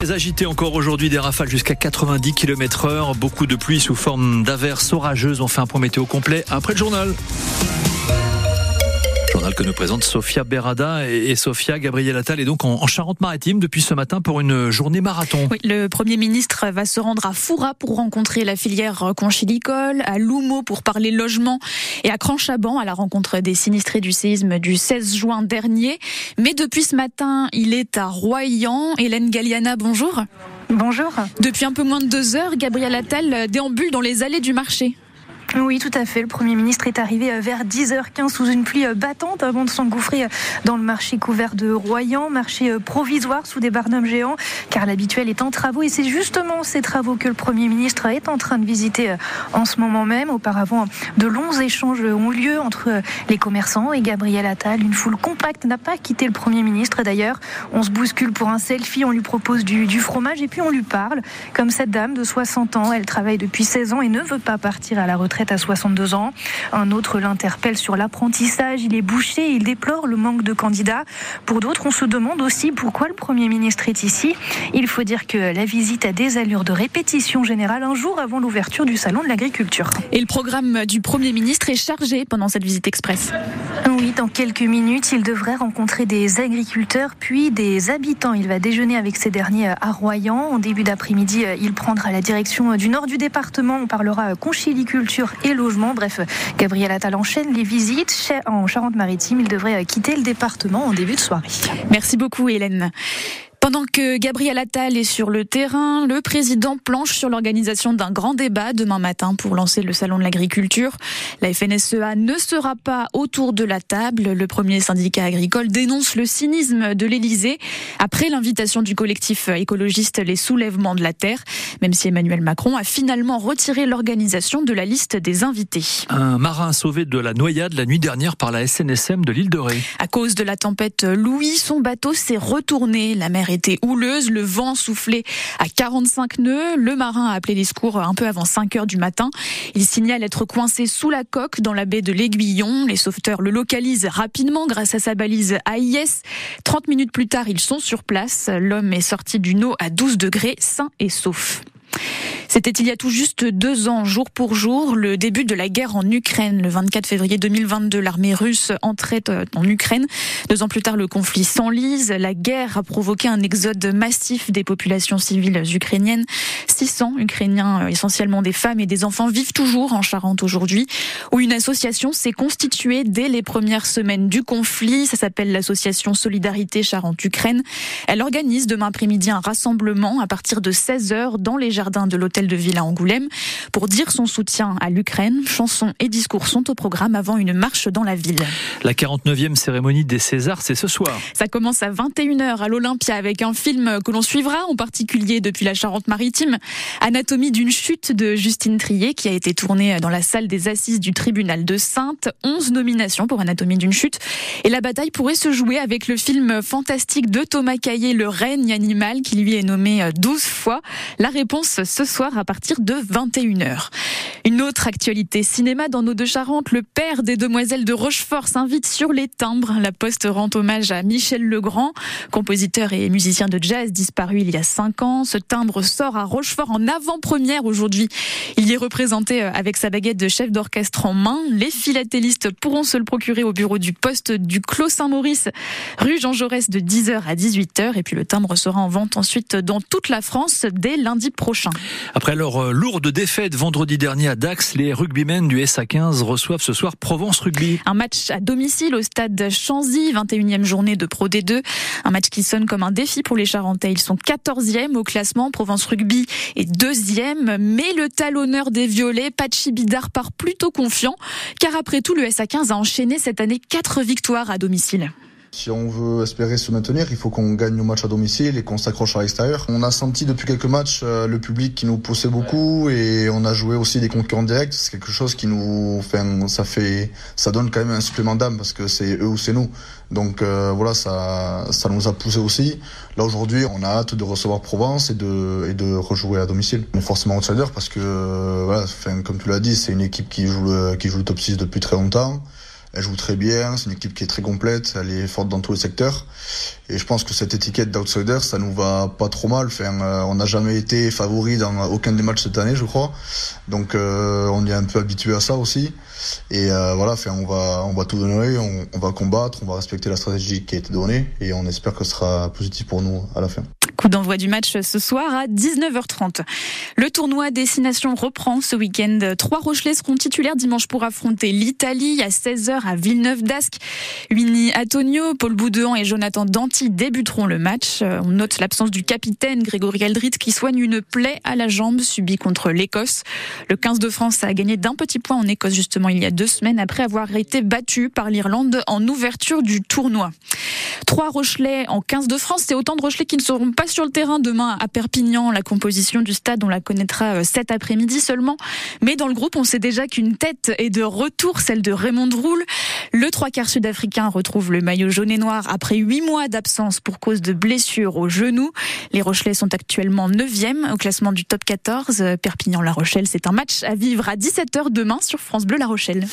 Agité encore aujourd'hui, des rafales jusqu'à 90 km heure, beaucoup de pluie sous forme d'averses orageuses. On fait un point météo complet après le journal journal que nous présente Sophia Berada et, Sophia Gabriel Attal est donc en, Charente-Maritime depuis ce matin pour une journée marathon. Oui, le Premier ministre va se rendre à Foura pour rencontrer la filière conchilicole, à Loumo pour parler logement et à Cranchaban à la rencontre des sinistrés du séisme du 16 juin dernier. Mais depuis ce matin, il est à Royan. Hélène Galliana, bonjour. Bonjour. Depuis un peu moins de deux heures, Gabriel Attal déambule dans les allées du marché. Oui, tout à fait. Le Premier ministre est arrivé euh, vers 10h15 sous une pluie euh, battante avant de s'engouffrer euh, dans le marché couvert de Royan, marché provisoire sous des barnums géants, car l'habituel est en travaux et c'est justement ces travaux que le Premier ministre est en train de visiter en ce moment même. Auparavant, de longs échanges ont eu lieu entre les commerçants et Gabriel Attal. Une foule compacte n'a pas quitté le Premier ministre d'ailleurs. On se bouscule pour un selfie, on lui propose du, du fromage et puis on lui parle. Comme cette dame de 60 ans, elle travaille depuis 16 ans et ne veut pas partir à la retraite à 62 ans. Un autre l'interpelle sur l'apprentissage. Il est bouché. Il déplore le manque de candidats. Pour d'autres, on se demande aussi pourquoi le Premier ministre est ici. Il faut dire que la visite a des allures de répétition générale un jour avant l'ouverture du Salon de l'agriculture. Et le programme du Premier ministre est chargé pendant cette visite express. Oui, dans quelques minutes, il devrait rencontrer des agriculteurs puis des habitants. Il va déjeuner avec ces derniers à Royan. En début d'après-midi, il prendra la direction du nord du département. On parlera conchiliculture et logement. Bref, Gabriel Attal enchaîne les visites en Charente-Maritime. Il devrait quitter le département en début de soirée. Merci beaucoup Hélène. Pendant que Gabriel Attal est sur le terrain, le président planche sur l'organisation d'un grand débat demain matin pour lancer le salon de l'agriculture. La FNSEA ne sera pas autour de la table. Le premier syndicat agricole dénonce le cynisme de l'Élysée après l'invitation du collectif écologiste Les Soulèvements de la Terre, même si Emmanuel Macron a finalement retiré l'organisation de la liste des invités. Un marin sauvé de la noyade la nuit dernière par la SNSM de l'île de Ré. À cause de la tempête Louis, son bateau s'est retourné. La mer était houleuse, le vent soufflait à 45 nœuds. Le marin a appelé les secours un peu avant 5 heures du matin. Il signale être coincé sous la coque dans la baie de l'Aiguillon. Les sauveteurs le localisent rapidement grâce à sa balise AIS. 30 minutes plus tard, ils sont sur place. L'homme est sorti du eau à 12 degrés, sain et sauf. C'était il y a tout juste deux ans, jour pour jour, le début de la guerre en Ukraine. Le 24 février 2022, l'armée russe entrait euh, en Ukraine. Deux ans plus tard, le conflit s'enlise. La guerre a provoqué un exode massif des populations civiles ukrainiennes. 600 Ukrainiens, euh, essentiellement des femmes et des enfants, vivent toujours en Charente aujourd'hui, où une association s'est constituée dès les premières semaines du conflit. Ça s'appelle l'association Solidarité Charente-Ukraine. Elle organise demain après-midi un rassemblement à partir de 16 heures dans les jardins de l'hôtel de ville à Angoulême pour dire son soutien à l'Ukraine. Chansons et discours sont au programme avant une marche dans la ville. La 49e cérémonie des Césars, c'est ce soir. Ça commence à 21h à l'Olympia avec un film que l'on suivra en particulier depuis la Charente-Maritime, Anatomie d'une chute de Justine Trier qui a été tournée dans la salle des assises du tribunal de Sainte. 11 nominations pour Anatomie d'une chute. Et la bataille pourrait se jouer avec le film fantastique de Thomas Caillé, Le règne animal, qui lui est nommé 12 fois. La réponse ce soir à partir de 21h. Une autre actualité cinéma dans nos deux Charentes, le père des demoiselles de Rochefort s'invite sur les timbres. La Poste rend hommage à Michel Legrand, compositeur et musicien de jazz disparu il y a cinq ans. Ce timbre sort à Rochefort en avant-première aujourd'hui. Il y est représenté euh, avec sa baguette de chef d'orchestre en main. Les philatélistes pourront se le procurer au bureau du poste du Clos Saint-Maurice, rue Jean Jaurès de 10h à 18h. Et puis le timbre sera en vente ensuite dans toute la France dès lundi prochain. Leur euh, lourde défaite vendredi dernier à Dax, les rugbymen du SA15 reçoivent ce soir Provence Rugby. Un match à domicile au stade Chanzy, 21e journée de Pro D2. Un match qui sonne comme un défi pour les Charentais. Ils sont 14e au classement. Provence Rugby est deuxième, mais le talonneur des Violets, Pachi Bidar, part plutôt confiant, car après tout, le SA15 a enchaîné cette année quatre victoires à domicile. Si on veut espérer se maintenir, il faut qu'on gagne nos matchs à domicile et qu'on s'accroche à l'extérieur. On a senti depuis quelques matchs euh, le public qui nous poussait beaucoup et on a joué aussi des concurrents directs. C'est quelque chose qui nous, fait, ça fait, ça donne quand même un supplément d'âme parce que c'est eux ou c'est nous. Donc euh, voilà, ça, ça nous a poussé aussi. Là aujourd'hui, on a hâte de recevoir Provence et de, et de rejouer à domicile. On est forcément outsider parce que, voilà, comme tu l'as dit, c'est une équipe qui joue le, qui joue le top 6 depuis très longtemps. Elle joue très bien, c'est une équipe qui est très complète, elle est forte dans tous les secteurs. Et je pense que cette étiquette d'outsider, ça nous va pas trop mal. Enfin, euh, on n'a jamais été favori dans aucun des matchs cette année, je crois. Donc euh, on est un peu habitué à ça aussi. Et euh, voilà, on va on va tout donner, on, on va combattre, on va respecter la stratégie qui a été donnée et on espère que ce sera positif pour nous à la fin. Coup d'envoi du match ce soir à 19h30. Le tournoi Destination reprend ce week-end. Trois Rochelais seront titulaires dimanche pour affronter l'Italie à 16h à Villeneuve-d'Ascq. Winnie Antonio, Paul Boudouan et Jonathan Danti débuteront le match. On note l'absence du capitaine Grégory Aldrit qui soigne une plaie à la jambe subie contre l'Écosse. Le 15 de France a gagné d'un petit point en Écosse justement il y a deux semaines après avoir été battu par l'Irlande en ouverture du tournoi. Trois Rochelais en 15 de France, c'est autant de Rochelais qui ne seront pas sur le terrain demain à Perpignan. La composition du stade, on la connaîtra euh, cet après-midi seulement. Mais dans le groupe, on sait déjà qu'une tête est de retour, celle de Raymond Roule. Le trois quarts sud-africain retrouve le maillot jaune et noir après huit mois d'absence pour cause de blessure au genou. Les Rochelais sont actuellement 9e au classement du top 14. Perpignan-La Rochelle, c'est un match à vivre à 17h demain sur France Bleu La Rochelle.